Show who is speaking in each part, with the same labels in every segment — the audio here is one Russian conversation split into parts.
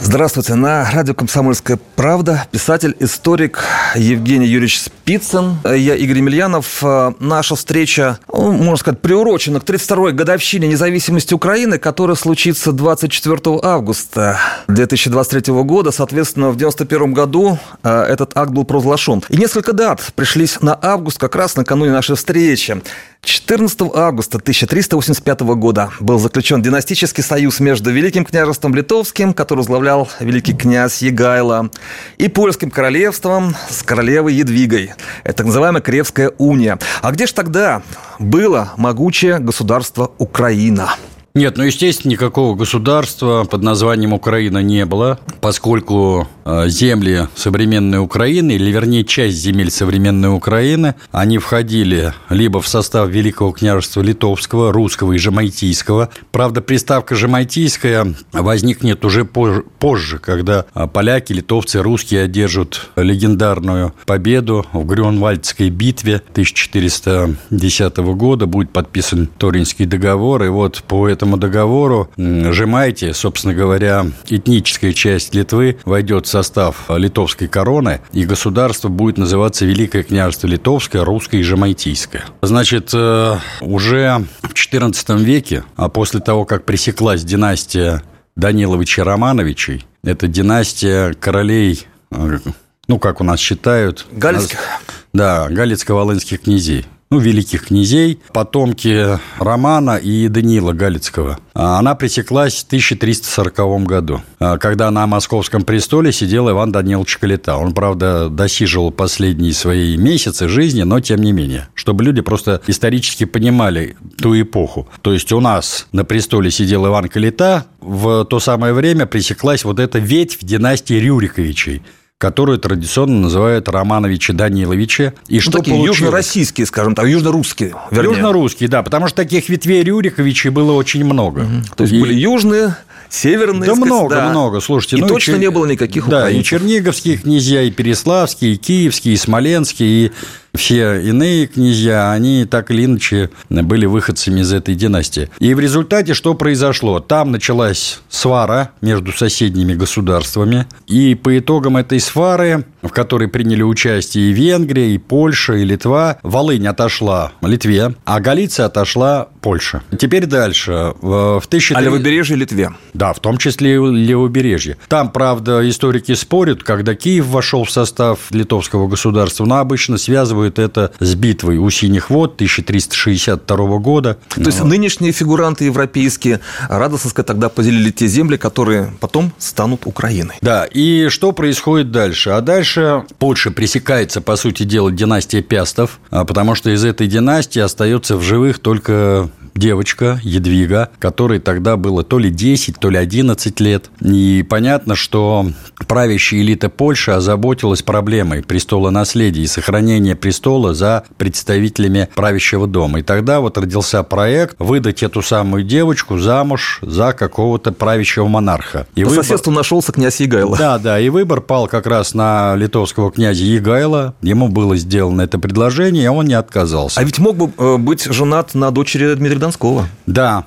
Speaker 1: Здравствуйте. На радио «Комсомольская правда» писатель, историк Евгений Юрьевич Спицын. Я Игорь Емельянов. Наша встреча, ну, можно сказать, приурочена к 32-й годовщине независимости Украины, которая случится 24 августа 2023 года. Соответственно, в 91 году э, этот акт был провозглашен. И несколько дат пришлись на август, как раз накануне нашей встречи. 14 августа 1385 года был заключен династический союз между Великим княжеством Литовским, который возглавлял великий князь Егайло, и Польским королевством с королевой Едвигой. Это так называемая Кревская уния. А где же тогда было могучее государство Украина?
Speaker 2: Нет, ну, естественно, никакого государства под названием Украина не было, поскольку э, земли современной Украины, или вернее часть земель современной Украины, они входили либо в состав Великого княжества Литовского, Русского и Жамайтийского. Правда, приставка Жамайтийская возникнет уже позже, когда э, поляки, литовцы, русские одержат легендарную победу в Грюнвальдской битве 1410 года. Будет подписан Торинский договор, и вот по этому этому договору Жемайте, собственно говоря, этническая часть Литвы войдет в состав литовской короны, и государство будет называться Великое княжество Литовское, Русское и Жемайтийское. Значит, э, уже в XIV веке, а после того, как пресеклась династия Даниловича Романовичей, это династия королей э, ну, как у нас считают...
Speaker 1: Галицких?
Speaker 2: Да, галицко-волынских князей ну, великих князей, потомки Романа и Даниила Галицкого. А она пресеклась в 1340 году, а, когда на московском престоле сидел Иван Данилович Калита. Он, правда, досиживал последние свои месяцы жизни, но тем не менее, чтобы люди просто исторически понимали ту эпоху. То есть у нас на престоле сидел Иван Калита, в то самое время пресеклась вот эта ветвь династии Рюриковичей – которую традиционно называют Романовичи Даниловичи.
Speaker 1: И ну, что такие получилось? южно-российские, скажем так, южно-русские.
Speaker 2: Вернее. Южно-русские, да, потому что таких ветвей Рюриковичей было очень много. Угу.
Speaker 1: То есть и... были южные, северные.
Speaker 2: Да много, да. много, слушайте.
Speaker 1: И ну, точно и... не было никаких
Speaker 2: Да, украинцев. и черниговские князья, и переславские, и киевские, и смоленские, и все иные князья, они так или иначе были выходцами из этой династии. И в результате что произошло? Там началась свара между соседними государствами, и по итогам этой свары, в которой приняли участие и Венгрия, и Польша, и Литва, Волынь отошла Литве, а Галиция отошла Польше. Теперь дальше. В 1000...
Speaker 1: А левобережье Литве?
Speaker 2: Да, в том числе и левобережье. Там, правда, историки спорят, когда Киев вошел в состав литовского государства, но обычно связывают связывают это с битвой у Синих вод 1362 года.
Speaker 1: То есть нынешние фигуранты европейские радостно тогда поделили те земли, которые потом станут Украиной.
Speaker 2: Да, и что происходит дальше? А дальше Польша пресекается, по сути дела, династия Пястов, а потому что из этой династии остается в живых только девочка Едвига, которой тогда было то ли 10, то ли 11 лет. И понятно, что правящая элита Польши озаботилась проблемой престола наследия и сохранения престола за представителями правящего дома. И тогда вот родился проект выдать эту самую девочку замуж за какого-то правящего монарха.
Speaker 1: И По выбор... соседству нашелся князь Егайло.
Speaker 2: Да, да, и выбор пал как раз на литовского князя Егайла. Ему было сделано это предложение, и он не отказался.
Speaker 1: А ведь мог бы э, быть женат на дочери Дмитрия Донского.
Speaker 2: Да,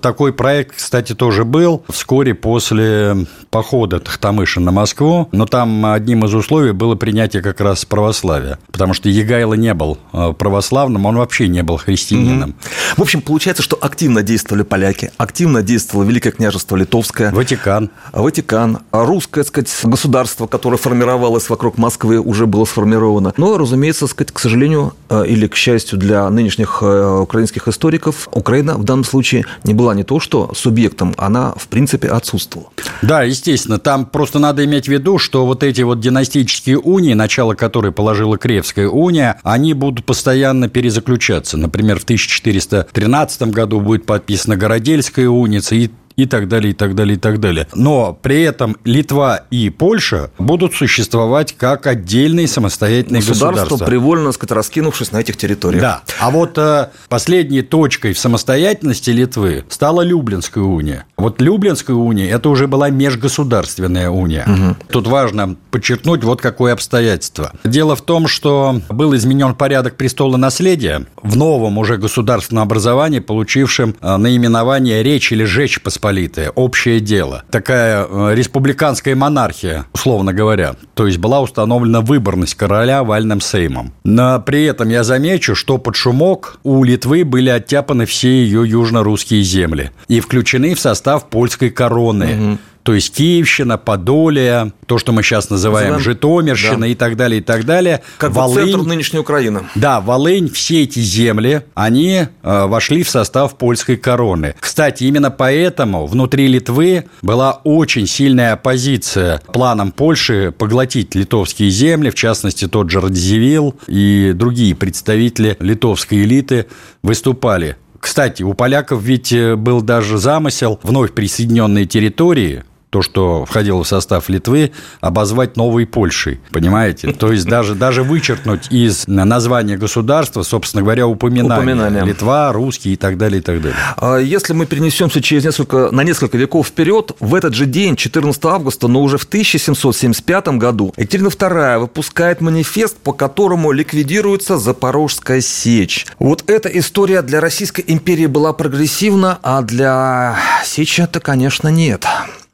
Speaker 2: такой проект, кстати, тоже был вскоре после похода Тахтамыша на Москву, но там одним из условий было принятие как раз православия, потому что Егайло не был э, православным, он вообще не был христианином.
Speaker 1: В общем, получается, что активно действовали поляки, активно действовало Великое княжество Литовское.
Speaker 2: Ватикан.
Speaker 1: Ватикан. Русское, так сказать, государство, которое формировалось вокруг Москвы, уже было сформировано. Но, разумеется, сказать, к сожалению э, или к счастью для нынешних э, украинских историков, Украина в данном случае не была не то что субъектом, она в принципе отсутствовала.
Speaker 2: Да, естественно, там просто надо иметь в виду, что вот эти вот династические унии, начало которой положила Кревская уния, они будут постоянно перезаключаться. Например, в 1413 году будет подписана Городельская уния, и и так далее, и так далее, и так далее. Но при этом Литва и Польша будут существовать как отдельные самостоятельные государства. Государство,
Speaker 1: привольно, сказать, раскинувшись на этих территориях.
Speaker 2: Да. А вот э, последней точкой в самостоятельности Литвы стала Люблинская уния. Вот Люблинская уния – это уже была межгосударственная уния. Угу. Тут важно подчеркнуть вот какое обстоятельство. Дело в том, что был изменен порядок престола наследия в новом уже государственном образовании, получившем э, наименование «Речь» или «Жечь Посполитая», «Общее дело». Такая э, республиканская монархия, условно говоря. То есть была установлена выборность короля вальным сеймом. Но при этом я замечу, что под шумок у Литвы были оттяпаны все ее южно-русские земли и включены в состав польской короны. Угу то есть Киевщина, Подолия, то, что мы сейчас называем Назовем... Житомирщина да. и так далее, и так далее.
Speaker 1: Как Волынь, центр нынешней Украины.
Speaker 2: Да, Волынь, все эти земли, они э, вошли в состав польской короны. Кстати, именно поэтому внутри Литвы была очень сильная оппозиция планам Польши поглотить литовские земли, в частности, тот же Радзивилл и другие представители литовской элиты выступали кстати, у поляков ведь э, был даже замысел вновь присоединенные территории то, что входило в состав Литвы, обозвать новой Польшей. Понимаете? То есть даже, даже вычеркнуть из названия государства, собственно говоря, упоминания. упоминания. Литва, русские и так далее, и так далее.
Speaker 1: А если мы перенесемся через несколько, на несколько веков вперед, в этот же день, 14 августа, но уже в 1775 году, Екатерина II выпускает манифест, по которому ликвидируется Запорожская сечь. Вот эта история для Российской империи была прогрессивна, а для Сечи это, конечно, нет.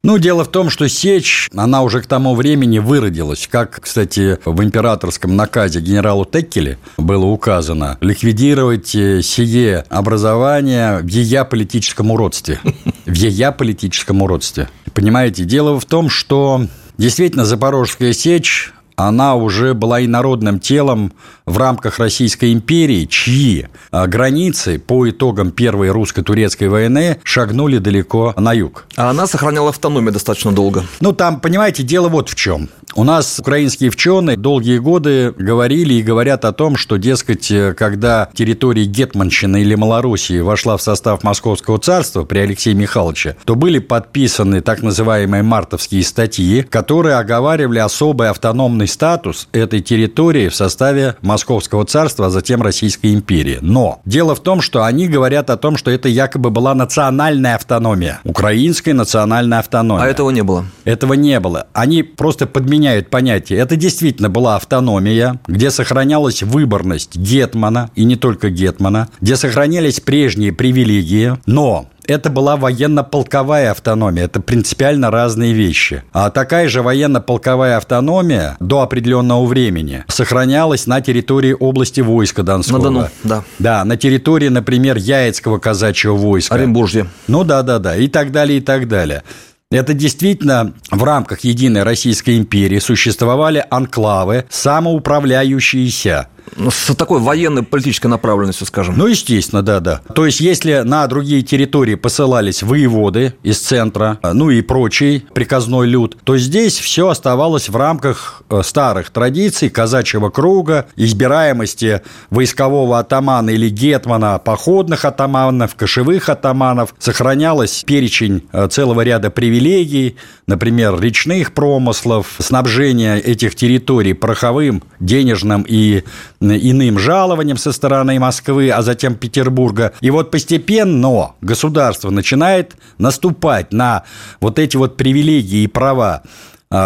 Speaker 2: Ну, дело в том, что сечь, она уже к тому времени выродилась. Как, кстати, в императорском наказе генералу Теккеле было указано, ликвидировать э, сие образование в ея политическом уродстве. В ея политическом уродстве. Понимаете, дело в том, что Действительно, Запорожская сечь она уже была инородным телом в рамках Российской империи, чьи а, границы по итогам Первой русско-турецкой войны шагнули далеко на юг.
Speaker 1: А она сохраняла автономию достаточно долго.
Speaker 2: Ну, там, понимаете, дело вот в чем. У нас украинские вченые долгие годы говорили и говорят о том, что, дескать, когда территория Гетманщины или Малоруссии вошла в состав Московского царства при Алексее Михайловиче, то были подписаны так называемые мартовские статьи, которые оговаривали особый автономный статус этой территории в составе Московского царства, а затем Российской империи. Но дело в том, что они говорят о том, что это якобы была национальная автономия, украинская национальная автономия.
Speaker 1: А этого не было?
Speaker 2: Этого не было. Они просто подменяли меняют понятие. Это действительно была автономия, где сохранялась выборность Гетмана, и не только Гетмана, где сохранялись прежние привилегии, но это была военно-полковая автономия. Это принципиально разные вещи. А такая же военно-полковая автономия до определенного времени сохранялась на территории области войска Донского. На Дону,
Speaker 1: да.
Speaker 2: Да, на территории, например, Яицкого казачьего войска.
Speaker 1: Оренбуржье.
Speaker 2: Ну да, да, да. И так далее, и так далее. Это действительно в рамках единой Российской империи существовали анклавы, самоуправляющиеся,
Speaker 1: с такой военной политической направленностью, скажем.
Speaker 2: Ну, естественно, да, да. То есть, если на другие территории посылались воеводы из центра, ну и прочий приказной люд, то здесь все оставалось в рамках э, старых традиций казачьего круга, избираемости войскового атамана или гетмана, походных атаманов, кошевых атаманов. Сохранялось перечень э, целого ряда привилегий, например, речных промыслов, снабжения этих территорий пороховым, денежным и иным жалованием со стороны Москвы, а затем Петербурга. И вот постепенно государство начинает наступать на вот эти вот привилегии и права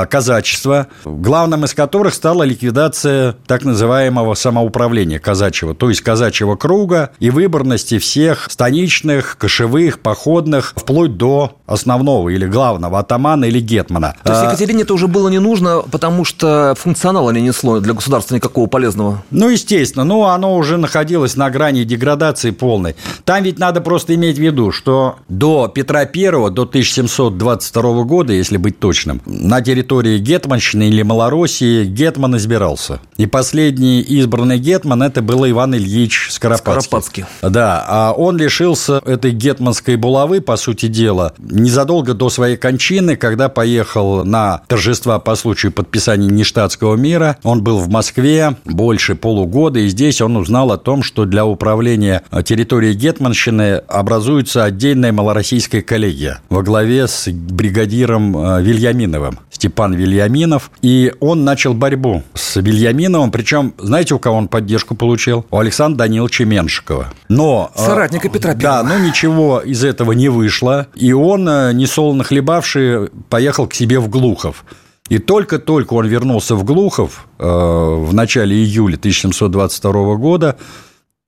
Speaker 2: казачества, главным из которых стала ликвидация так называемого самоуправления казачьего, то есть казачьего круга и выборности всех станичных, кошевых, походных, вплоть до основного или главного атамана или гетмана.
Speaker 1: То есть а, Екатерине это уже было не нужно, потому что функционала не несло для государства никакого полезного?
Speaker 2: Ну, естественно, но оно уже находилось на грани деградации полной. Там ведь надо просто иметь в виду, что до Петра I, до 1722 года, если быть точным, на территории территории Гетманщины или Малороссии Гетман избирался. И последний избранный Гетман это был Иван Ильич Скоропадский.
Speaker 1: Скоропадский.
Speaker 2: Да, а он лишился этой гетманской булавы, по сути дела, незадолго до своей кончины, когда поехал на торжества по случаю подписания нештатского мира. Он был в Москве больше полугода, и здесь он узнал о том, что для управления территорией Гетманщины образуется отдельная малороссийская коллегия во главе с бригадиром э, Вильяминовым. Степан Вильяминов, и он начал борьбу с Вильяминовым, причем, знаете, у кого он поддержку получил? У Александра Даниловича Меншикова. Но...
Speaker 1: Э, Соратника Петра
Speaker 2: Первого. Да, но ничего из этого не вышло, и он, э, несолоно хлебавший, поехал к себе в Глухов. И только-только он вернулся в Глухов э, в начале июля 1722 года,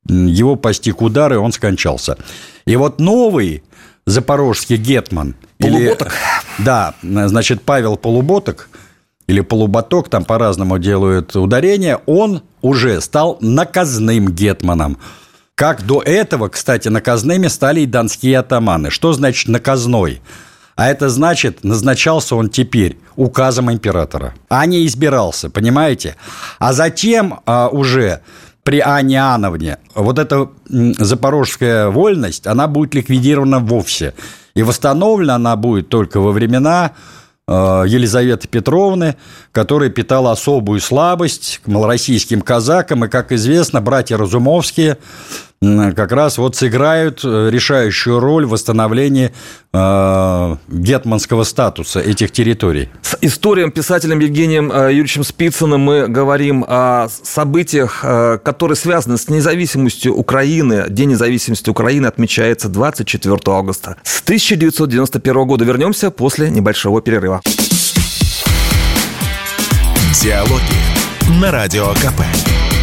Speaker 2: его постиг удар, и он скончался. И вот новый запорожский гетман...
Speaker 1: Полуботок.
Speaker 2: Или, да, значит, Павел Полуботок или полуботок, там по-разному делают ударение, он уже стал наказным гетманом. Как до этого, кстати, наказными стали и донские атаманы. Что значит наказной? А это значит, назначался он теперь указом императора, а не избирался, понимаете? А затем а, уже при Анне Иоанновне вот эта запорожская вольность, она будет ликвидирована вовсе. И восстановлена она будет только во времена э, Елизаветы Петровны, которая питала особую слабость к малороссийским казакам. И, как известно, братья Разумовские как раз вот сыграют э, решающую роль в восстановлении э, гетманского статуса этих территорий.
Speaker 1: С историем писателем Евгением э, Юрьевичем Спицыным мы говорим о событиях, э, которые связаны с независимостью Украины. День независимости Украины отмечается 24 августа. С 1991 года вернемся после небольшого перерыва.
Speaker 3: Диалоги на Радио КП.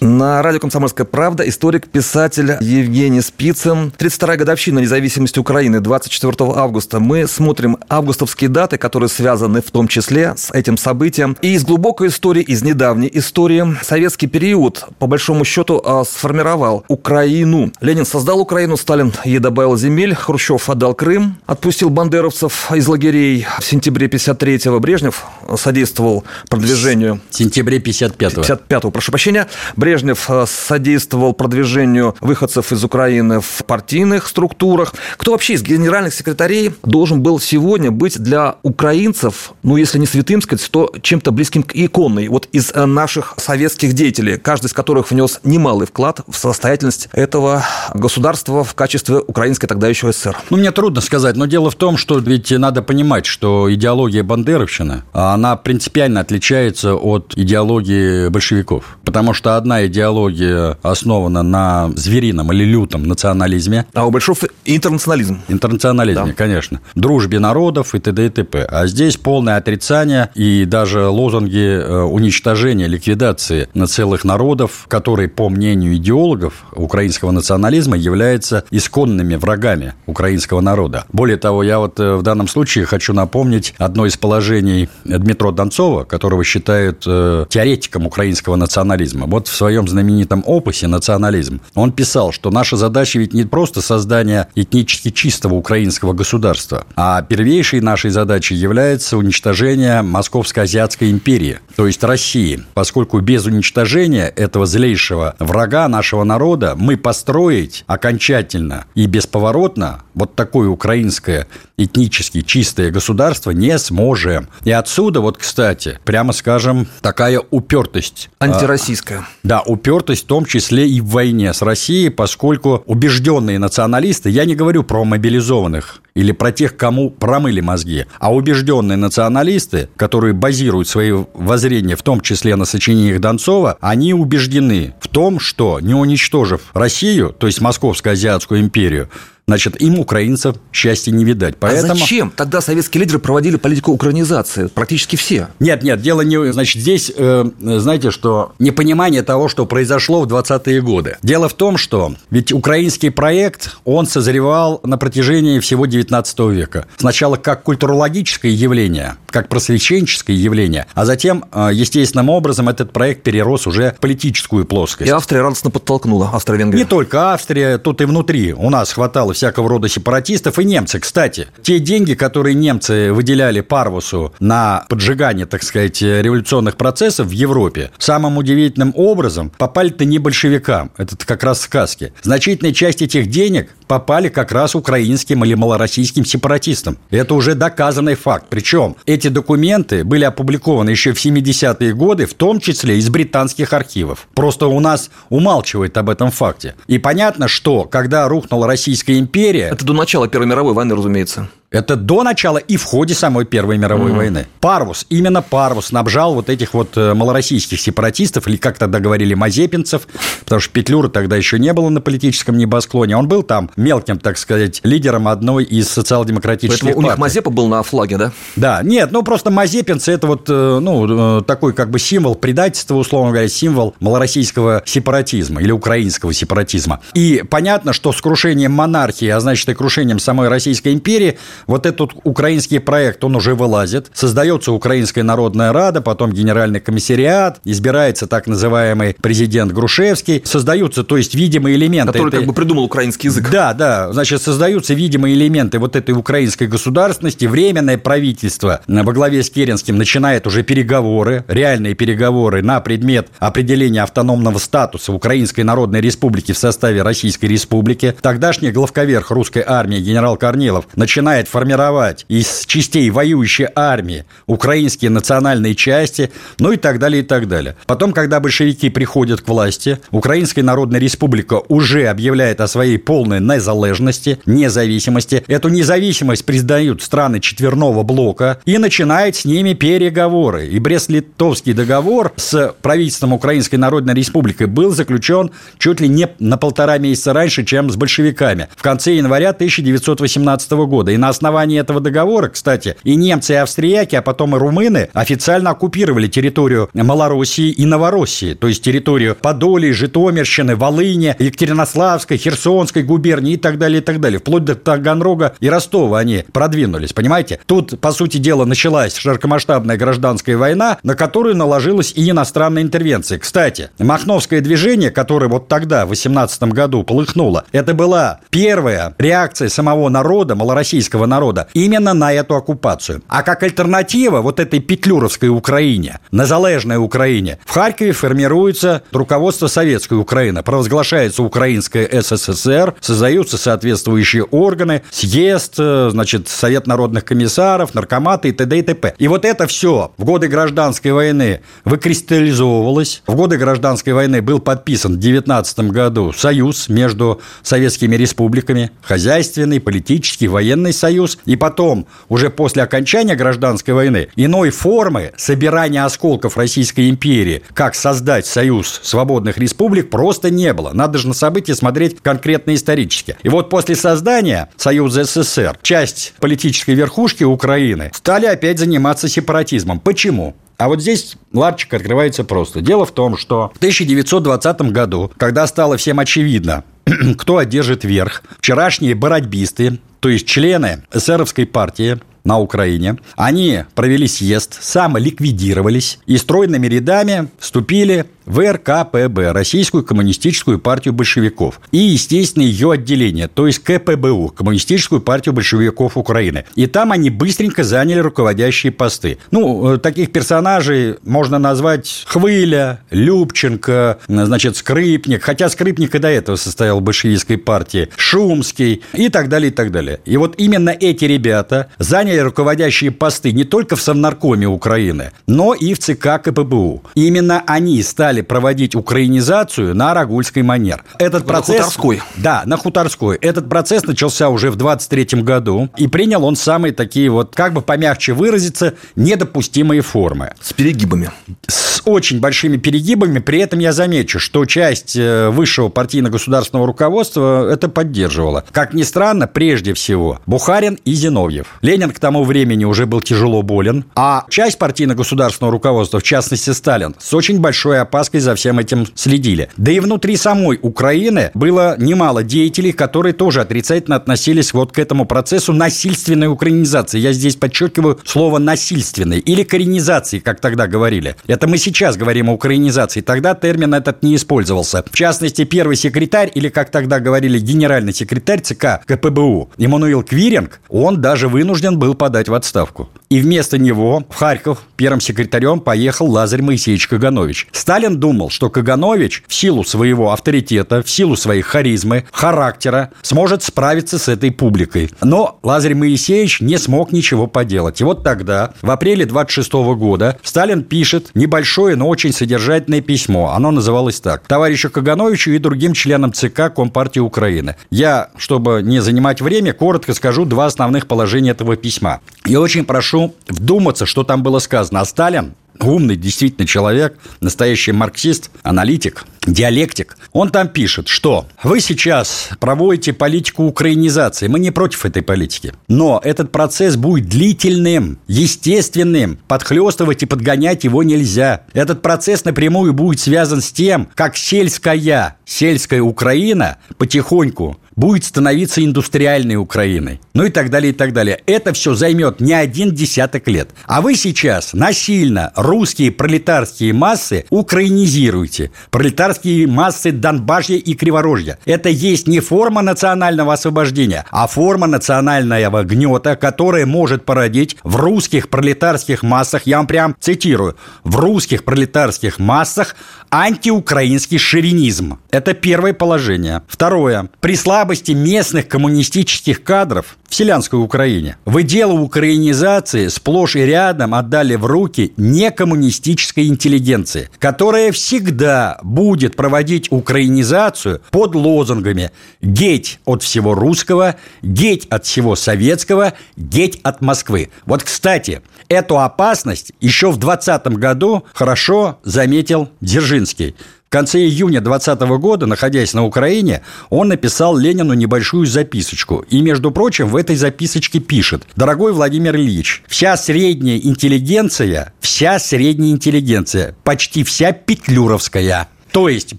Speaker 1: На радио «Комсомольская правда» историк-писатель Евгений Спицын. 32-я годовщина независимости Украины, 24 августа. Мы смотрим августовские даты, которые связаны в том числе с этим событием. И из глубокой истории, из недавней истории, советский период, по большому счету, а, сформировал Украину. Ленин создал Украину, Сталин ей добавил земель, Хрущев отдал Крым, отпустил бандеровцев из лагерей в сентябре 53-го. Брежнев содействовал продвижению...
Speaker 2: В сентябре 55-го.
Speaker 1: 55-го, прошу прощения. Брежнев э, содействовал продвижению выходцев из Украины в партийных структурах. Кто вообще из генеральных секретарей должен был сегодня быть для украинцев, ну, если не святым сказать, то чем-то близким к иконной? Вот из э, наших советских деятелей, каждый из которых внес немалый вклад в состоятельность этого государства в качестве украинской тогда еще СССР.
Speaker 2: Ну, мне трудно сказать, но дело в том, что ведь надо понимать, что идеология бандеровщины, она принципиально отличается от идеологии большевиков. Потому что одна идеология основана на зверином или лютом национализме.
Speaker 1: А у Большов интернационализм.
Speaker 2: Интернационализме, да. конечно. Дружбе народов и т.д. и т.п. А здесь полное отрицание и даже лозунги э, уничтожения, ликвидации целых народов, которые, по мнению идеологов украинского национализма, являются исконными врагами украинского народа. Более того, я вот э, в данном случае хочу напомнить одно из положений Дмитро Донцова, которого считают э, теоретиком украинского национализма. Вот в своем знаменитом опусе «Национализм» он писал, что наша задача ведь не просто создание этнически чистого украинского государства, а первейшей нашей задачей является уничтожение Московско-Азиатской империи, то есть России, поскольку без уничтожения этого злейшего врага нашего народа мы построить окончательно и бесповоротно вот такое украинское этнически чистое государство не сможем. И отсюда вот, кстати, прямо скажем, такая упертость.
Speaker 1: Антироссийская.
Speaker 2: Да, упертость в том числе и в войне с Россией, поскольку убежденные националисты, я не говорю про мобилизованных или про тех, кому промыли мозги, а убежденные националисты, которые базируют свои воззрения в том числе на сочинениях Донцова, они убеждены в том, что не уничтожив Россию, то есть Московско-Азиатскую империю, значит, им, украинцев, счастья не видать.
Speaker 1: А Поэтому... А зачем тогда советские лидеры проводили политику украинизации? Практически все.
Speaker 2: Нет, нет, дело не... Значит, здесь, э, знаете, что непонимание того, что произошло в 20-е годы. Дело в том, что ведь украинский проект, он созревал на протяжении всего 19 XIX века. Сначала как культурологическое явление, как просвещенческое явление, а затем, э, естественным образом, этот проект перерос уже в политическую плоскость.
Speaker 1: И Австрия радостно подтолкнула, Австро-Венгрия.
Speaker 2: Не только Австрия, тут и внутри. У нас хватало всякого рода сепаратистов и немцы, кстати. Те деньги, которые немцы выделяли Парвусу на поджигание, так сказать, революционных процессов в Европе, самым удивительным образом попали-то не большевикам. Это как раз сказки. Значительная часть этих денег попали как раз украинским или малороссийским сепаратистам. Это уже доказанный факт. Причем эти документы были опубликованы еще в 70-е годы, в том числе из британских архивов. Просто у нас умалчивает об этом факте. И понятно, что когда рухнула Российская империя...
Speaker 1: Это до начала Первой мировой войны, разумеется.
Speaker 2: Это до начала и в ходе самой Первой мировой mm-hmm. войны. Парвус, именно Парвус снабжал вот этих вот э, малороссийских сепаратистов, или как тогда говорили, мазепинцев, потому что Петлюра тогда еще не было на политическом небосклоне. Он был там мелким, так сказать, лидером одной из социал-демократических
Speaker 1: Поэтому
Speaker 2: партий.
Speaker 1: у них Мазепа был на флаге, да?
Speaker 2: Да, нет, ну просто мазепинцы – это вот, э, ну, э, такой как бы символ предательства, условно говоря, символ малороссийского сепаратизма или украинского сепаратизма. И понятно, что с крушением монархии, а значит и крушением самой Российской империи – вот этот украинский проект, он уже вылазит. Создается Украинская народная рада, потом генеральный комиссариат, избирается так называемый президент Грушевский. Создаются, то есть, видимые элементы.
Speaker 1: Который этой... как бы придумал украинский язык.
Speaker 2: Да, да. Значит, создаются видимые элементы вот этой украинской государственности. Временное правительство во главе с Керенским начинает уже переговоры, реальные переговоры на предмет определения автономного статуса Украинской Народной Республики в составе Российской Республики. Тогдашний главковерх русской армии генерал Корнилов начинает формировать из частей воюющей армии украинские национальные части, ну и так далее, и так далее. Потом, когда большевики приходят к власти, Украинская Народная Республика уже объявляет о своей полной незалежности, независимости. Эту независимость признают страны четверного блока и начинает с ними переговоры. И Брест-Литовский договор с правительством Украинской Народной Республики был заключен чуть ли не на полтора месяца раньше, чем с большевиками, в конце января 1918 года. И на основании этого договора, кстати, и немцы, и австрияки, а потом и румыны официально оккупировали территорию Малороссии и Новороссии, то есть территорию Подолии, Житомирщины, Волыни, Екатеринославской, Херсонской губернии и так далее, и так далее. Вплоть до Таганрога и Ростова они продвинулись, понимаете? Тут, по сути дела, началась широкомасштабная гражданская война, на которую наложилась и иностранная интервенция. Кстати, Махновское движение, которое вот тогда, в 18 году, полыхнуло, это была первая реакция самого народа, малороссийского народа именно на эту оккупацию. А как альтернатива вот этой петлюровской Украине, незалежной Украине, в Харькове формируется руководство Советской Украины, провозглашается Украинская СССР, создаются соответствующие органы, съезд, э, значит, Совет народных комиссаров, наркоматы и т.д. и т.п. И вот это все в годы гражданской войны выкристаллизовывалось. В годы гражданской войны был подписан в 19 году союз между советскими республиками, хозяйственный, политический, военный союз, Союз, и потом, уже после окончания гражданской войны, иной формы собирания осколков Российской империи, как создать Союз свободных республик, просто не было. Надо же на события смотреть конкретно исторически. И вот после создания Союза СССР часть политической верхушки Украины стали опять заниматься сепаратизмом. Почему? А вот здесь ларчик открывается просто. Дело в том, что в 1920 году, когда стало всем очевидно, кто одержит верх, вчерашние бородьбисты, то есть члены эсеровской партии, на Украине. Они провели съезд, самоликвидировались и стройными рядами вступили в РКПБ, Российскую коммунистическую партию большевиков, и, естественно, ее отделение, то есть КПБУ, Коммунистическую партию большевиков Украины. И там они быстренько заняли руководящие посты. Ну, э, таких персонажей можно назвать Хвыля, Любченко, значит, Скрипник, хотя Скрипник и до этого состоял в большевистской партии, Шумский и так далее, и так далее. И вот именно эти ребята заняли руководящие посты не только в Совнаркоме Украины, но и в ЦК КПБУ. И именно они стали стали проводить украинизацию на Рагульской манер. Этот
Speaker 1: на
Speaker 2: процесс...
Speaker 1: Хуторской.
Speaker 2: Да, на Хуторской. Этот процесс начался уже в 23 году, и принял он самые такие вот, как бы помягче выразиться, недопустимые формы.
Speaker 1: С перегибами.
Speaker 2: С очень большими перегибами. При этом я замечу, что часть э, высшего партийно-государственного руководства это поддерживала. Как ни странно, прежде всего, Бухарин и Зиновьев. Ленин к тому времени уже был тяжело болен, а часть партийно-государственного руководства, в частности Сталин, с очень большой опасностью опаской за всем этим следили. Да и внутри самой Украины было немало деятелей, которые тоже отрицательно относились вот к этому процессу насильственной украинизации. Я здесь подчеркиваю слово «насильственной» или «коренизации», как тогда говорили. Это мы сейчас говорим о украинизации. Тогда термин этот не использовался. В частности, первый секретарь, или, как тогда говорили, генеральный секретарь ЦК КПБУ Эммануил Квиринг, он даже вынужден был подать в отставку. И вместо него в Харьков первым секретарем поехал Лазарь Моисеевич Каганович. Сталин думал, что Каганович в силу своего авторитета, в силу своей харизмы, характера сможет справиться с этой публикой. Но Лазарь Моисеевич не смог ничего поделать. И вот тогда, в апреле 26 года, Сталин пишет небольшое, но очень содержательное письмо. Оно называлось так. Товарищу Кагановичу и другим членам ЦК Компартии Украины. Я, чтобы не занимать время, коротко скажу два основных положения этого письма. Я очень прошу вдуматься, что там было сказано. А Сталин умный действительно человек, настоящий марксист, аналитик, диалектик. Он там пишет, что вы сейчас проводите политику украинизации. Мы не против этой политики. Но этот процесс будет длительным, естественным. Подхлестывать и подгонять его нельзя. Этот процесс напрямую будет связан с тем, как сельская, сельская Украина потихоньку будет становиться индустриальной Украиной. Ну и так далее, и так далее. Это все займет не один десяток лет. А вы сейчас насильно русские пролетарские массы украинизируете. Пролетарские массы Донбашья и Криворожья. Это есть не форма национального освобождения, а форма национального гнета, которая может породить в русских пролетарских массах, я вам прям цитирую, в русских пролетарских массах антиукраинский шовинизм. Это первое положение. Второе. При слабости местных коммунистических кадров в селянской Украине вы дело украинизации сплошь и рядом отдали в руки некоммунистической интеллигенции, которая всегда будет проводить украинизацию под лозунгами «геть от всего русского», «геть от всего советского», «геть от Москвы». Вот, кстати, эту опасность еще в 2020 году хорошо заметил Дзержинский. В конце июня 2020 года, находясь на Украине, он написал Ленину небольшую записочку. И, между прочим, в этой записочке пишет «Дорогой Владимир Ильич, вся средняя интеллигенция, вся средняя интеллигенция, почти вся петлюровская – то есть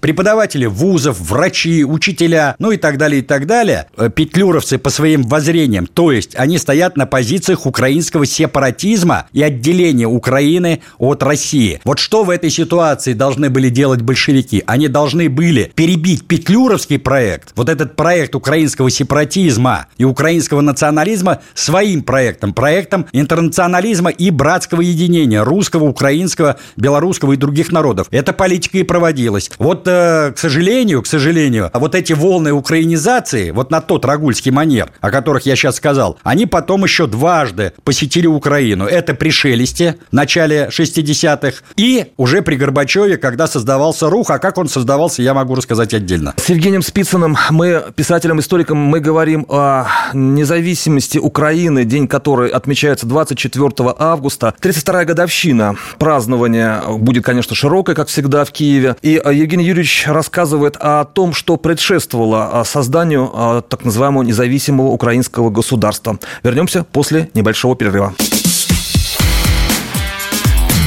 Speaker 2: преподаватели вузов, врачи, учителя, ну и так далее, и так далее, э, петлюровцы по своим воззрениям, то есть они стоят на позициях украинского сепаратизма и отделения Украины от России. Вот что в этой ситуации должны были делать большевики? Они должны были перебить петлюровский проект, вот этот проект украинского сепаратизма и украинского национализма своим проектом, проектом интернационализма и братского единения русского, украинского, белорусского и других народов. Эта политика и проводилась случилось. Вот, э, к сожалению, к сожалению, вот эти волны украинизации, вот на тот рагульский манер, о которых я сейчас сказал, они потом еще дважды посетили Украину. Это при Шелесте в начале 60-х и уже при Горбачеве, когда создавался РУХ, а как он создавался, я могу рассказать отдельно.
Speaker 1: С Евгением Спицыным, мы, писателем-историком, мы говорим о независимости Украины, день которой отмечается 24 августа. 32-я годовщина празднования будет, конечно, широкой, как всегда, в Киеве. И э, Евгений Юрьевич рассказывает о том, что предшествовало а, созданию а, так называемого независимого украинского государства. Вернемся после небольшого перерыва.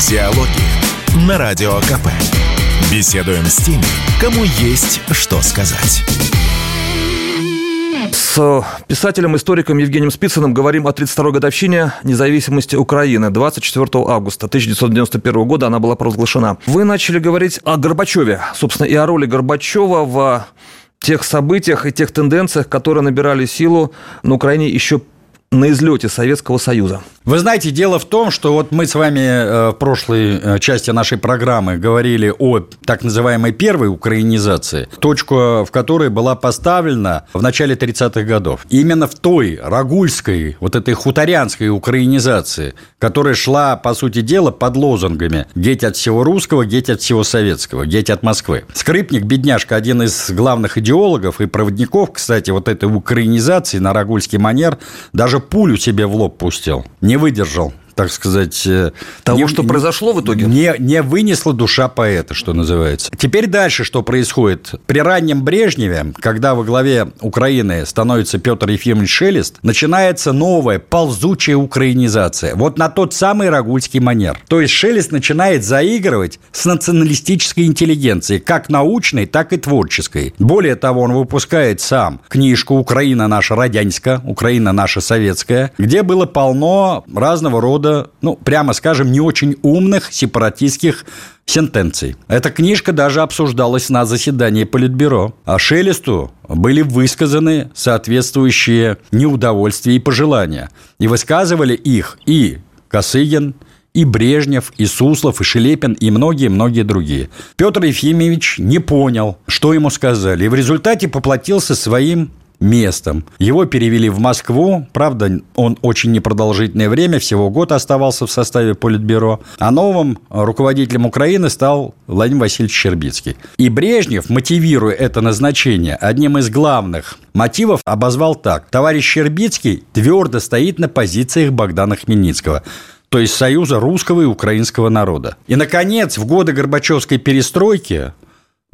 Speaker 3: Диалоги на Радио КП. Беседуем с теми, кому есть что сказать.
Speaker 1: С писателем, историком Евгением Спицыным говорим о 32-й годовщине независимости Украины. 24 августа 1991 года она была провозглашена. Вы начали говорить о Горбачеве, собственно, и о роли Горбачева в тех событиях и тех тенденциях, которые набирали силу на Украине еще на излете Советского Союза.
Speaker 2: Вы знаете, дело в том, что вот мы с вами э, в прошлой э, части нашей программы говорили о так называемой первой украинизации, точку в которой была поставлена в начале 30-х годов. Именно в той рагульской, вот этой хуторянской украинизации, которая шла, по сути дела, под лозунгами «Геть от всего русского, геть от всего советского, геть от Москвы». Скрипник, бедняжка, один из главных идеологов и проводников, кстати, вот этой украинизации на рагульский манер, даже пулю себе в лоб пустил. Не выдержал так сказать... Э,
Speaker 1: Того, не, что произошло в итоге?
Speaker 2: Не, не вынесла душа поэта, что называется. Теперь дальше что происходит? При раннем Брежневе, когда во главе Украины становится Петр Ефимович Шелест, начинается новая ползучая украинизация. Вот на тот самый рагульский манер. То есть Шелест начинает заигрывать с националистической интеллигенцией, как научной, так и творческой. Более того, он выпускает сам книжку «Украина наша родяньска», «Украина наша советская», где было полно разного рода, ну, прямо скажем, не очень умных сепаратистских сентенций. Эта книжка даже обсуждалась на заседании Политбюро. А Шелесту были высказаны соответствующие неудовольствия и пожелания. И высказывали их и Косыгин, и Брежнев, и Суслов, и Шелепин, и многие-многие другие. Петр Ефимович не понял, что ему сказали, и в результате поплатился своим местом. Его перевели в Москву. Правда, он очень непродолжительное время, всего год оставался в составе Политбюро. А новым руководителем Украины стал Владимир Васильевич Щербицкий. И Брежнев, мотивируя это назначение, одним из главных мотивов обозвал так. Товарищ Щербицкий твердо стоит на позициях Богдана Хмельницкого то есть союза русского и украинского народа. И, наконец, в годы Горбачевской перестройки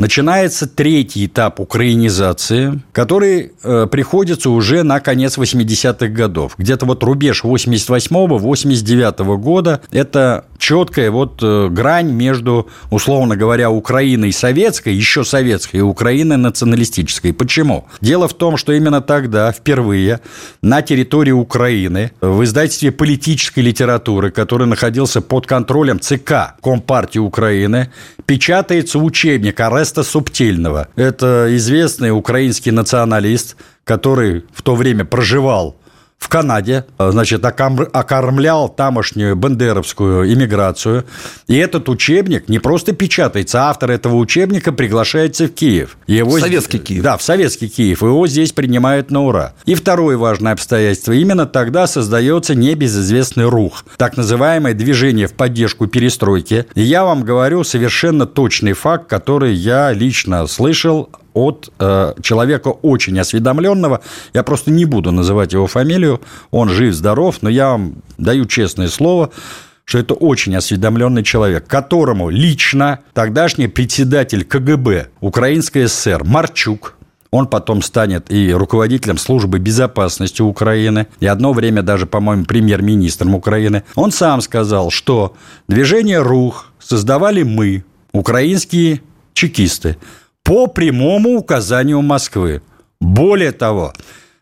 Speaker 2: начинается третий этап украинизации, который э, приходится уже на конец 80-х годов. Где-то вот рубеж 88-89 года – это четкая вот э, грань между, условно говоря, Украиной советской, еще советской, и Украиной националистической. Почему? Дело в том, что именно тогда впервые на территории Украины в издательстве политической литературы, который находился под контролем ЦК Компартии Украины, печатается учебник Ареста Субтильного. Это известный украинский националист, который в то время проживал в Канаде, значит, окормлял тамошнюю бандеровскую иммиграцию. И этот учебник не просто печатается, автор этого учебника приглашается в Киев.
Speaker 1: Его советский здесь, Киев.
Speaker 2: Да, в советский Киев. Его здесь принимают на ура. И второе важное обстоятельство. Именно тогда создается небезызвестный рух, так называемое движение в поддержку перестройки. И я вам говорю совершенно точный факт, который я лично слышал от э, человека очень осведомленного. Я просто не буду называть его фамилию. Он жив-здоров, но я вам даю честное слово, что это очень осведомленный человек, которому лично тогдашний председатель КГБ Украинской ССР Марчук, он потом станет и руководителем службы безопасности Украины, и одно время даже, по-моему, премьер-министром Украины. Он сам сказал, что движение РУХ создавали мы, украинские чекисты по прямому указанию Москвы. Более того,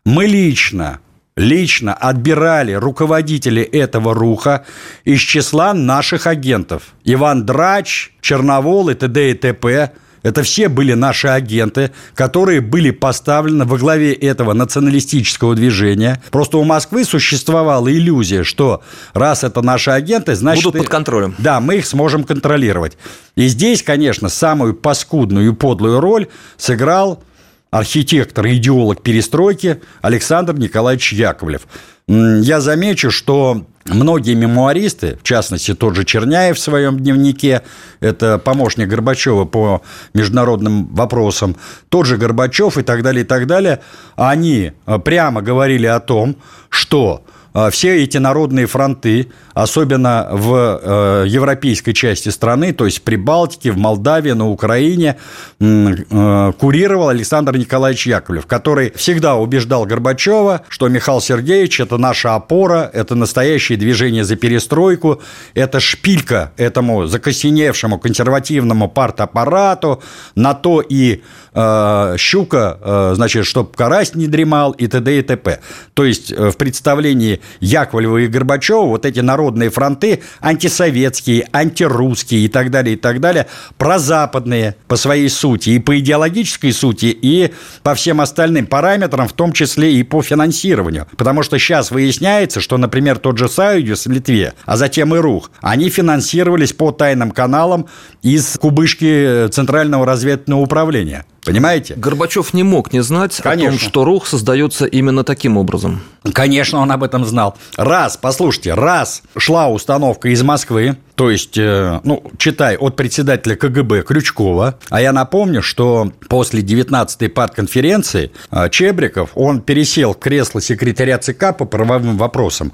Speaker 2: мы лично лично отбирали руководителей этого руха из числа наших агентов. Иван Драч, Черновол и т.д. и т.п. Это все были наши агенты, которые были поставлены во главе этого националистического движения. Просто у Москвы существовала иллюзия, что раз это наши агенты, значит...
Speaker 1: Будут под контролем.
Speaker 2: Да, мы их сможем контролировать. И здесь, конечно, самую паскудную и подлую роль сыграл архитектор и идеолог перестройки Александр Николаевич Яковлев. Я замечу, что многие мемуаристы, в частности, тот же Черняев в своем дневнике, это помощник Горбачева по международным вопросам, тот же Горбачев и так далее, и так далее, они прямо говорили о том, что а, все эти народные фронты, особенно в э, европейской части страны, то есть при Балтике, в Молдавии, на Украине, э, курировал Александр Николаевич Яковлев, который всегда убеждал Горбачева, что Михаил Сергеевич – это наша опора, это настоящее движение за перестройку, это шпилька этому закосеневшему консервативному партаппарату, на то и э, щука, э, значит, чтоб карась не дремал и т.д. и т.п. То есть э, в представлении Яковлева и Горбачева вот эти народные фронты антисоветские, антирусские и так далее, и так далее, прозападные по своей сути и по идеологической сути, и по всем остальным параметрам, в том числе и по финансированию. Потому что сейчас выясняется, что, например, тот же Союз в Литве, а затем и РУХ, они финансировались по тайным каналам из кубышки Центрального разведывательного управления. Понимаете?
Speaker 1: Горбачев не мог не знать Конечно. о том, что РУХ создается именно таким образом.
Speaker 2: Конечно, он об этом знал. Раз, послушайте, раз шла установка из Москвы, то есть, э, ну, читай, от председателя КГБ Крючкова, а я напомню, что после 19-й партконференции э, Чебриков, он пересел в кресло секретаря ЦК по правовым вопросам,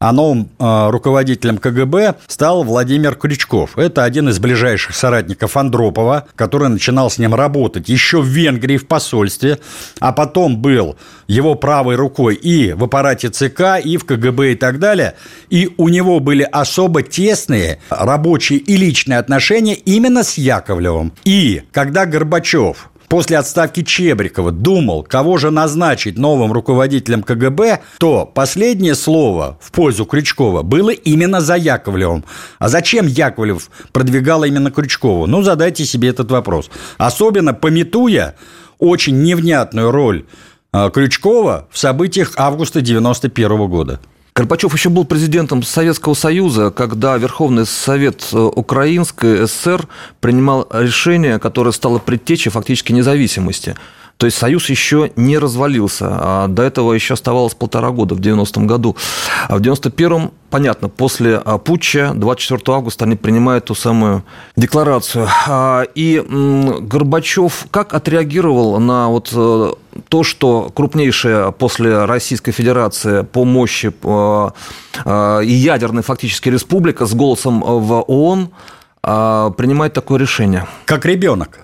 Speaker 2: а новым э, руководителем КГБ стал Владимир Крючков. Это один из ближайших соратников Андропова, который начинал с ним работать еще в Венгрии в посольстве, а потом был его правой рукой и в аппарате ЦК, и в КГБ и так далее. И у него были особо тесные рабочие и личные отношения именно с Яковлевым. И когда Горбачев после отставки Чебрикова думал, кого же назначить новым руководителем КГБ, то последнее слово в пользу Крючкова было именно за Яковлевым. А зачем Яковлев продвигал именно Крючкову? Ну, задайте себе этот вопрос. Особенно пометуя очень невнятную роль а, Крючкова в событиях августа 91 года.
Speaker 1: Горбачев еще был президентом Советского Союза, когда Верховный Совет э, Украинской ССР принимал решение, которое стало предтечей фактически независимости. То есть Союз еще не развалился. А до этого еще оставалось полтора года в 90-м году. А в 91-м, понятно, после а, путча 24 августа они принимают ту самую декларацию. А, и Горбачев как отреагировал на вот э, то, что крупнейшая после Российской Федерации по мощи э, и ядерная фактически республика с голосом в ООН принимает такое решение?
Speaker 2: Как ребенок.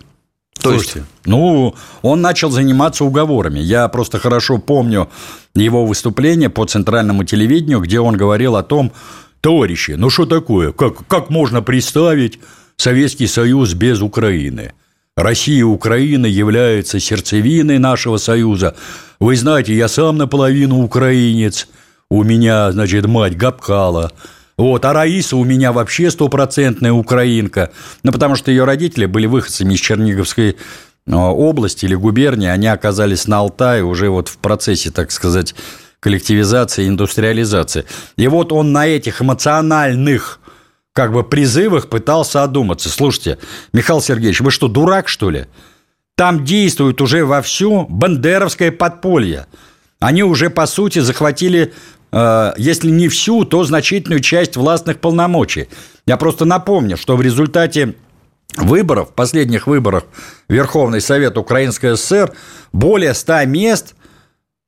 Speaker 2: То Слушайте, есть? ну, он начал заниматься уговорами. Я просто хорошо помню его выступление по центральному телевидению, где он говорил о том, товарищи, ну что такое, как, как можно представить Советский Союз без Украины? Россия и Украина являются сердцевиной нашего союза. Вы знаете, я сам наполовину украинец. У меня, значит, мать Габкала – вот, а Раиса у меня вообще стопроцентная украинка. Ну, потому что ее родители были выходцами из Черниговской а, области или губернии, они оказались на Алтае уже вот в процессе, так сказать, коллективизации, индустриализации. И вот он на этих эмоциональных как бы призывах пытался одуматься. Слушайте, Михаил Сергеевич, вы что, дурак, что ли? Там действует уже вовсю бандеровское подполье. Они уже, по сути, захватили если не всю, то значительную часть властных полномочий. Я просто напомню, что в результате выборов, последних выборов Верховный Совет Украинской ССР более 100 мест,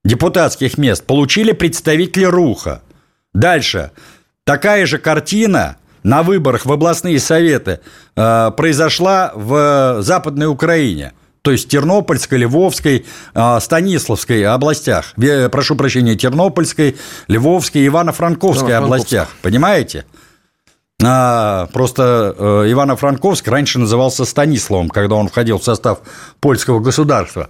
Speaker 2: депутатских мест, получили представители РУХа. Дальше. Такая же картина на выборах в областные советы э, произошла в Западной Украине – то есть Тернопольской, Львовской, а, Станиславской областях. Прошу прощения, Тернопольской, Львовской, Ивано-Франковской областях. Понимаете? А, просто э, Ивано-Франковск раньше назывался Станиславом, когда он входил в состав польского государства.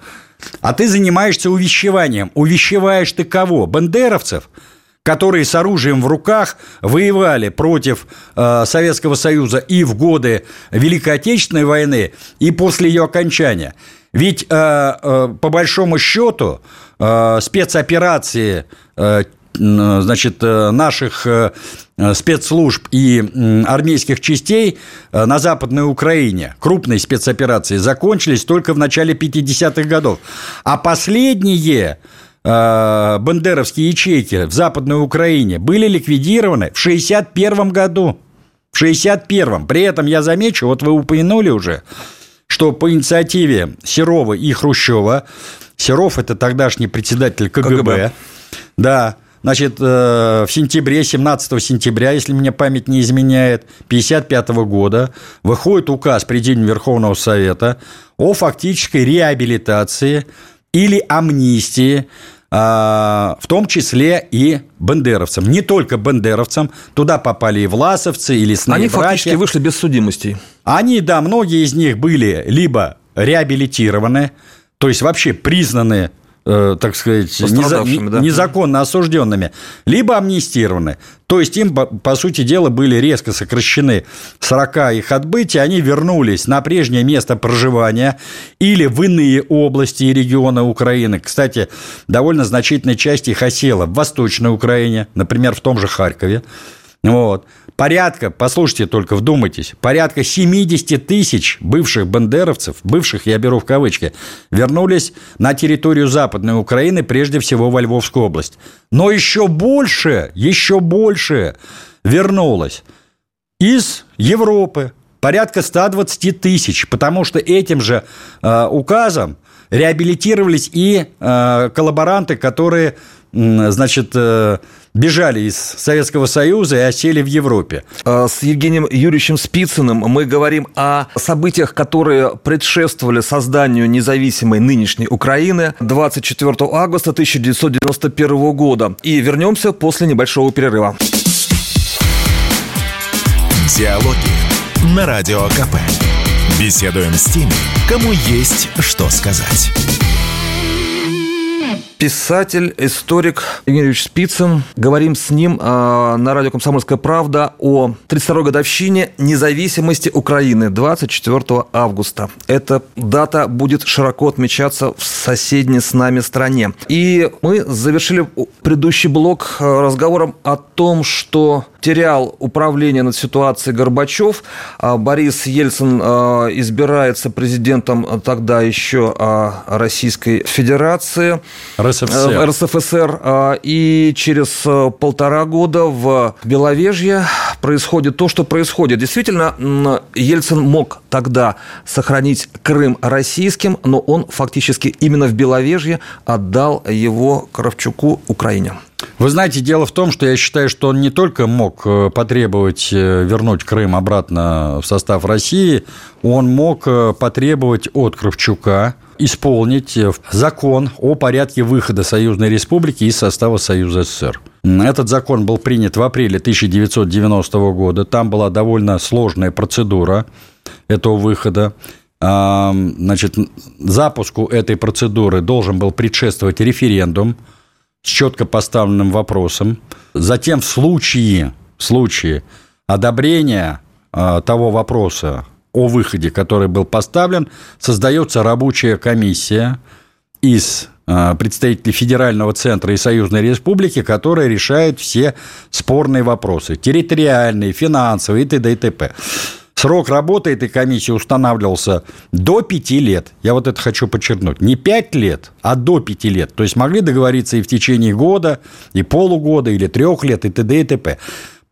Speaker 2: А ты занимаешься увещеванием. Увещеваешь ты кого? Бандеровцев – которые с оружием в руках воевали против э, Советского Союза и в годы Великой Отечественной войны, и после ее окончания. Ведь, э, э, по большому счету, спецоперации значит, наших спецслужб и армейских частей на Западной Украине, крупные спецоперации, закончились только в начале 50-х годов. А последние Э, бандеровские ячейки в Западной Украине были ликвидированы в 1961 году. В 1961. При этом я замечу, вот вы упомянули уже, что по инициативе Серова и Хрущева, Серов – это тогдашний председатель КГБ, КГБ. да, Значит, э, в сентябре, 17 сентября, если мне память не изменяет, 1955 года выходит указ Президиума Верховного Совета о фактической реабилитации или амнистии, а, в том числе и бандеровцам. Не только бандеровцам, туда попали и власовцы, и лесные
Speaker 1: Они
Speaker 2: братья.
Speaker 1: фактически вышли без судимости.
Speaker 2: Они, да, многие из них были либо реабилитированы, то есть вообще признаны Э, так сказать, неза- да? незаконно осужденными, либо амнистированы. То есть им, по сути дела, были резко сокращены срока их отбытия, они вернулись на прежнее место проживания или в иные области и регионы Украины. Кстати, довольно значительная часть их осела в Восточной Украине, например, в том же Харькове. Вот. Порядка, послушайте только, вдумайтесь, порядка 70 тысяч бывших бандеровцев, бывших, я беру в кавычки, вернулись на территорию Западной Украины, прежде всего во Львовскую область. Но еще больше, еще больше вернулось из Европы, порядка 120 тысяч, потому что этим же э, указом реабилитировались и э, коллаборанты, которые значит, э, бежали из Советского Союза и осели в Европе.
Speaker 1: А, с Евгением Юрьевичем Спицыным мы говорим о событиях, которые предшествовали созданию независимой нынешней Украины 24 августа 1991 года. И вернемся после небольшого перерыва.
Speaker 3: Диалоги на Радио КП. Беседуем с теми, кому есть что сказать
Speaker 1: писатель, историк Евгений Ильич Спицын. Говорим с ним э, на радио «Комсомольская правда» о 32-й годовщине независимости Украины 24 августа. Эта дата будет широко отмечаться в соседней с нами стране. И мы завершили предыдущий блок а, разговором о том, что терял управление над ситуацией Горбачев. А Борис Ельцин избирается президентом тогда еще Российской Федерации.
Speaker 2: РСФСР.
Speaker 1: Э, РСФСР. А, и через э, полтора года в Беловежье происходит то, что происходит. Действительно, Ельцин мог тогда сохранить Крым российским, но он фактически именно в Беловежье отдал его Кравчуку Украине.
Speaker 2: Вы знаете, дело в том, что я считаю, что он не только мог э, потребовать вернуть Крым обратно в состав России, он мог потребовать от Кравчука исполнить э, закон о порядке выхода Союзной Республики из состава Союза СССР. Этот закон был принят в апреле 1990 года. Там была довольно сложная процедура этого выхода. А, значит, запуску этой процедуры должен был предшествовать референдум с четко поставленным вопросом. Затем в случае, в случае одобрения а, того вопроса о выходе, который был поставлен, создается рабочая комиссия из а, представителей Федерального центра и Союзной Республики, которая решает все спорные вопросы, территориальные, финансовые и т.д. и т.п. Срок работы этой комиссии устанавливался до пяти лет. Я вот это хочу подчеркнуть. Не пять лет, а до пяти лет. То есть могли договориться и в течение года, и полугода, или трех лет, и т.д. и т.п.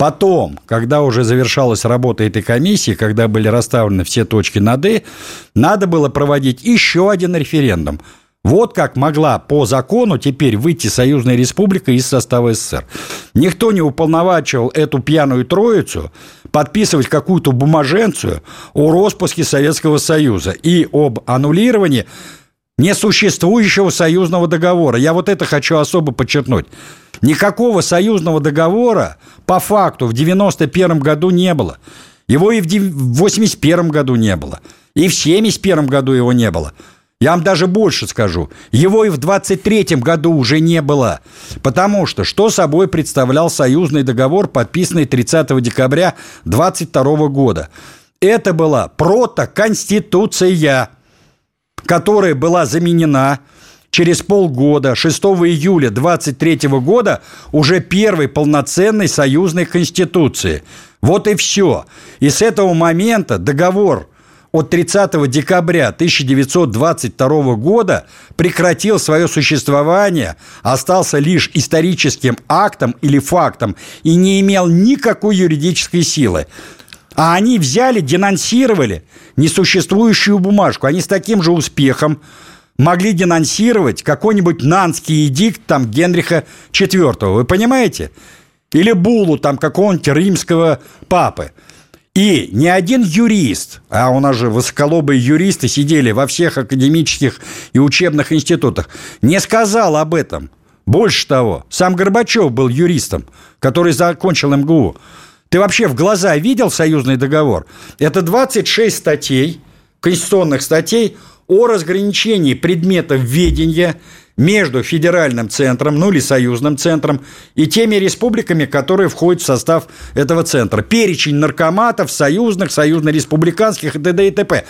Speaker 2: Потом, когда уже завершалась работа этой комиссии, когда были расставлены все точки над «и», надо было проводить еще один референдум. Вот как могла по закону теперь выйти Союзная Республика из состава СССР. Никто не уполновачивал эту пьяную троицу подписывать какую-то бумаженцию о распуске Советского Союза и об аннулировании несуществующего союзного договора. Я вот это хочу особо подчеркнуть. Никакого союзного договора по факту в 91 году не было. Его и в 81 году не было. И в 71 году его не было. Я вам даже больше скажу. Его и в 23 году уже не было. Потому что что собой представлял союзный договор, подписанный 30 декабря 22 года? Это была протоконституция которая была заменена через полгода, 6 июля 23 года, уже первой полноценной союзной конституции. Вот и все. И с этого момента договор от 30 декабря 1922 года прекратил свое существование, остался лишь историческим актом или фактом и не имел никакой юридической силы. А они взяли, денонсировали несуществующую бумажку. Они с таким же успехом могли денонсировать какой-нибудь нанский эдикт там Генриха IV. Вы понимаете? Или булу там какого-нибудь римского папы. И ни один юрист, а у нас же высоколобые юристы сидели во всех академических и учебных институтах, не сказал об этом. Больше того, сам Горбачев был юристом, который закончил МГУ. Ты вообще в глаза видел союзный договор? Это 26 статей, конституционных статей о разграничении предметов ведения между федеральным центром, ну или союзным центром, и теми республиками, которые входят в состав этого центра. Перечень наркоматов, союзных, союзно-республиканских и т.д. и т.п.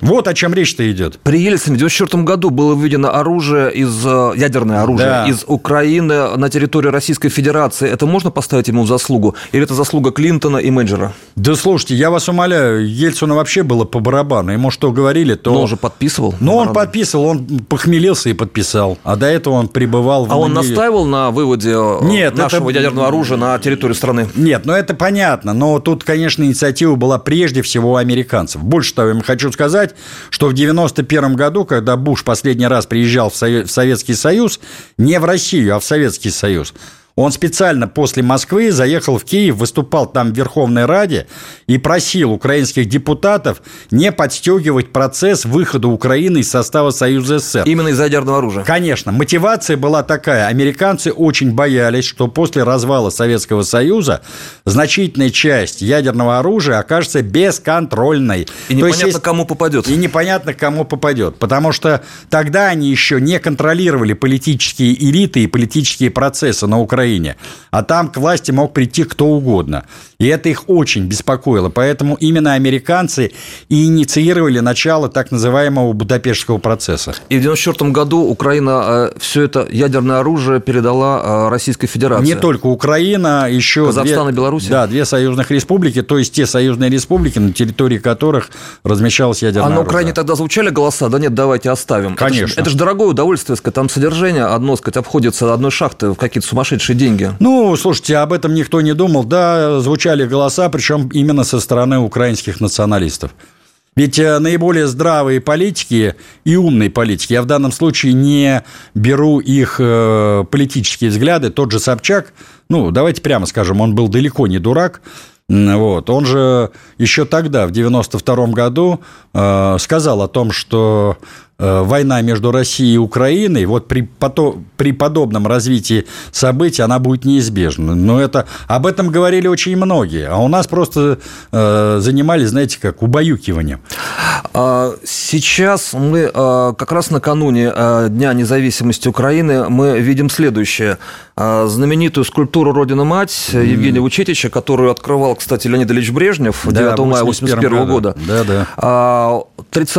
Speaker 2: Вот о чем речь-то идет.
Speaker 1: При Ельцине в 1994 году было выведено оружие из э, ядерное оружие да. из Украины на территорию Российской Федерации. Это можно поставить ему в заслугу? Или это заслуга Клинтона и Мэджера?
Speaker 2: Да слушайте, я вас умоляю, Ельцину вообще было по барабану. Ему что говорили, то...
Speaker 1: Но он же подписывал.
Speaker 2: Ну, он подписывал, он похмелился и подписал. А до этого он пребывал
Speaker 1: в... А он настаивал на выводе э, Нет, нашего это... ядерного оружия на территорию страны?
Speaker 2: Нет, ну это понятно. Но тут, конечно, инициатива была прежде всего у американцев. Больше того, я хочу сказать, сказать, что в 91 году, когда Буш последний раз приезжал в Советский Союз, не в Россию, а в Советский Союз, он специально после Москвы заехал в Киев, выступал там в Верховной Раде и просил украинских депутатов не подстегивать процесс выхода Украины из состава Союза СССР.
Speaker 1: Именно из-за ядерного оружия.
Speaker 2: Конечно. Мотивация была такая. Американцы очень боялись, что после развала Советского Союза значительная часть ядерного оружия окажется бесконтрольной.
Speaker 1: И непонятно, есть, кому попадет.
Speaker 2: И непонятно, кому попадет. Потому что тогда они еще не контролировали политические элиты и политические процессы на Украине Украине. А там к власти мог прийти кто угодно. И это их очень беспокоило. Поэтому именно американцы и инициировали начало так называемого Будапештского процесса.
Speaker 1: И в 1994 году Украина э, все это ядерное оружие передала э, Российской Федерации.
Speaker 2: Не только Украина, еще...
Speaker 1: Казахстан две, и Беларусь?
Speaker 2: Да, две союзных республики, то есть те союзные республики, на территории которых размещалось ядерное оружие.
Speaker 1: А на Украине тогда звучали голоса? Да нет, давайте оставим.
Speaker 2: Конечно.
Speaker 1: Это же, это же дорогое удовольствие, сказать, там содержание одно, сказать, обходится одной шахты в какие-то сумасшедшие деньги.
Speaker 2: Ну, слушайте, об этом никто не думал. Да, звучали голоса, причем именно со стороны украинских националистов. Ведь э, наиболее здравые политики и умные политики, я в данном случае не беру их э, политические взгляды, тот же Собчак, ну, давайте прямо скажем, он был далеко не дурак, вот. Он же еще тогда, в 92 году, э, сказал о том, что война между Россией и Украиной, вот при, при подобном развитии событий она будет неизбежна. Но это, об этом говорили очень многие, а у нас просто э, занимались, знаете, как убаюкиванием.
Speaker 1: А, сейчас мы э, как раз накануне э, Дня независимости Украины мы видим следующее. Знаменитую скульптуру «Родина-мать». Евгения Учетича, которую открывал, кстати, Леонид Ильич Брежнев да, 9 мая 1981 года.
Speaker 2: Да, да.
Speaker 1: 30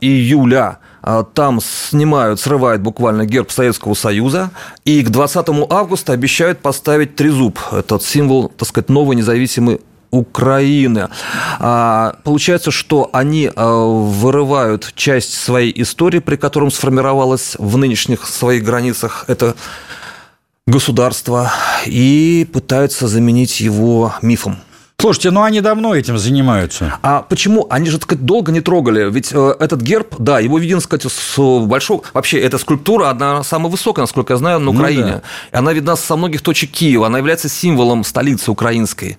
Speaker 1: июля а, там снимают, срывают буквально герб Советского Союза, и к 20 августа обещают поставить трезуб, этот символ, так сказать, новой независимой Украины. А, получается, что они а, вырывают часть своей истории, при котором сформировалось в нынешних своих границах это государство, и пытаются заменить его мифом.
Speaker 2: Слушайте, ну они давно этим занимаются.
Speaker 1: А почему? Они же, так сказать, долго не трогали. Ведь э, этот герб, да, его виден, сказать, с большого... Вообще, эта скульптура, одна самая высокая, насколько я знаю, на Украине. Ну, да. Она видна со многих точек Киева. Она является символом столицы украинской.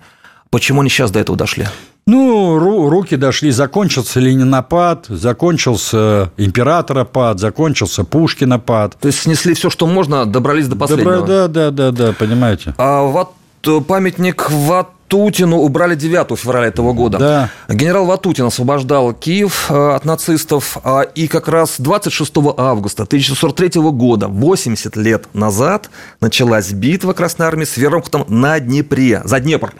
Speaker 1: Почему они сейчас до этого дошли?
Speaker 2: Ну, ру- руки дошли, закончился Ленинопад, закончился императоропад, закончился Пушкинопад.
Speaker 1: То есть снесли все, что можно, добрались до последнего.
Speaker 2: Добра, да, да, да, да, понимаете.
Speaker 1: А вот э, памятник Ват Ватутину убрали 9 февраля этого года.
Speaker 2: Да.
Speaker 1: Генерал Ватутин освобождал Киев э, от нацистов, а, и как раз 26 августа 1943 года, 80 лет назад, началась битва Красной Армии с вермахтом на Днепре, за Днепр.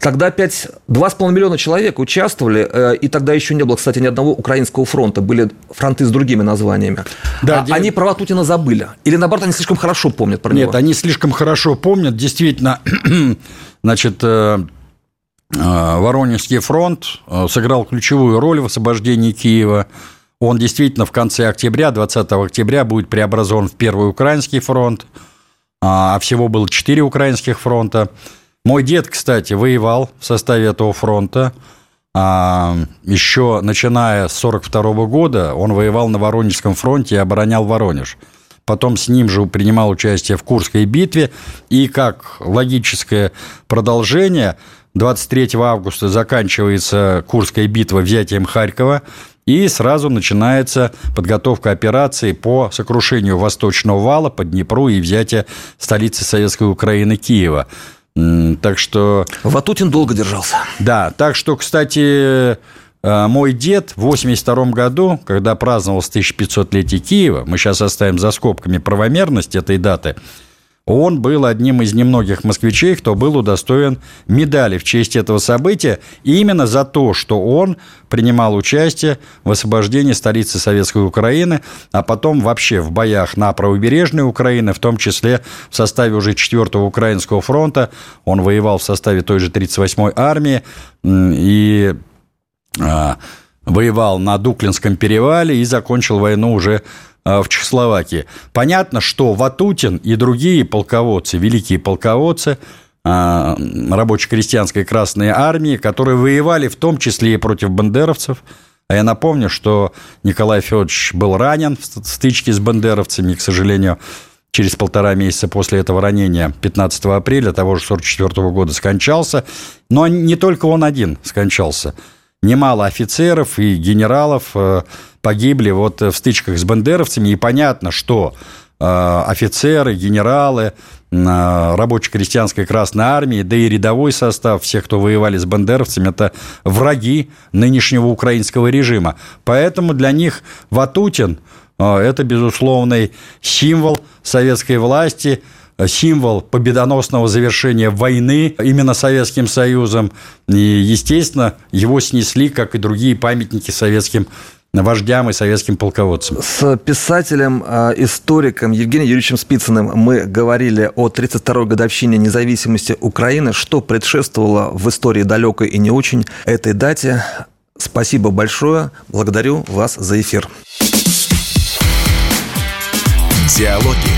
Speaker 1: Тогда опять 2,5 миллиона человек участвовали, э, и тогда еще не было, кстати, ни одного украинского фронта, были фронты с другими названиями. Да, а, Они про Ватутина забыли? Или, наоборот, они слишком хорошо помнят про него?
Speaker 2: Нет, они слишком хорошо помнят, действительно Значит, э, э, Воронежский фронт э, сыграл ключевую роль в освобождении Киева. Он действительно в конце октября, 20 октября, будет преобразован в Первый Украинский фронт, а, а всего было четыре украинских фронта. Мой дед, кстати, воевал в составе этого фронта. А, Еще начиная с 1942 года он воевал на Воронежском фронте и оборонял Воронеж – потом с ним же принимал участие в Курской битве, и как логическое продолжение 23 августа заканчивается Курская битва взятием Харькова, и сразу начинается подготовка операции по сокрушению Восточного вала по Днепру и взятие столицы Советской Украины Киева. Так что...
Speaker 1: Ватутин долго держался.
Speaker 2: Да, так что, кстати, мой дед в 82 году, когда праздновалось 1500-летие Киева, мы сейчас оставим за скобками правомерность этой даты, он был одним из немногих москвичей, кто был удостоен медали в честь этого события именно за то, что он принимал участие в освобождении столицы Советской Украины, а потом вообще в боях на правобережной Украины, в том числе в составе уже 4-го Украинского фронта. Он воевал в составе той же 38-й армии, и воевал на Дуклинском перевале и закончил войну уже а, в Чехословакии. Понятно, что Ватутин и другие полководцы, великие полководцы а, рабоче-крестьянской Красной Армии, которые воевали в том числе и против бандеровцев, А я напомню, что Николай Федорович был ранен в стычке с бандеровцами, и, к сожалению, через полтора месяца после этого ранения, 15 апреля того же 44 года, скончался. Но не только он один скончался. Немало офицеров и генералов э, погибли вот в стычках с бандеровцами. И понятно, что э, офицеры, генералы, э, рабоче-крестьянской Красной Армии, да и рядовой состав, всех, кто воевали с бандеровцами, это враги нынешнего украинского режима. Поэтому для них Ватутин – это, безусловный символ советской власти, символ победоносного завершения войны именно Советским Союзом. И, естественно, его снесли, как и другие памятники советским вождям и советским полководцам.
Speaker 1: С писателем, а, историком Евгением Юрьевичем Спицыным мы говорили о 32-й годовщине независимости Украины, что предшествовало в истории далекой и не очень этой дате. Спасибо большое. Благодарю вас за эфир.
Speaker 3: Диалоги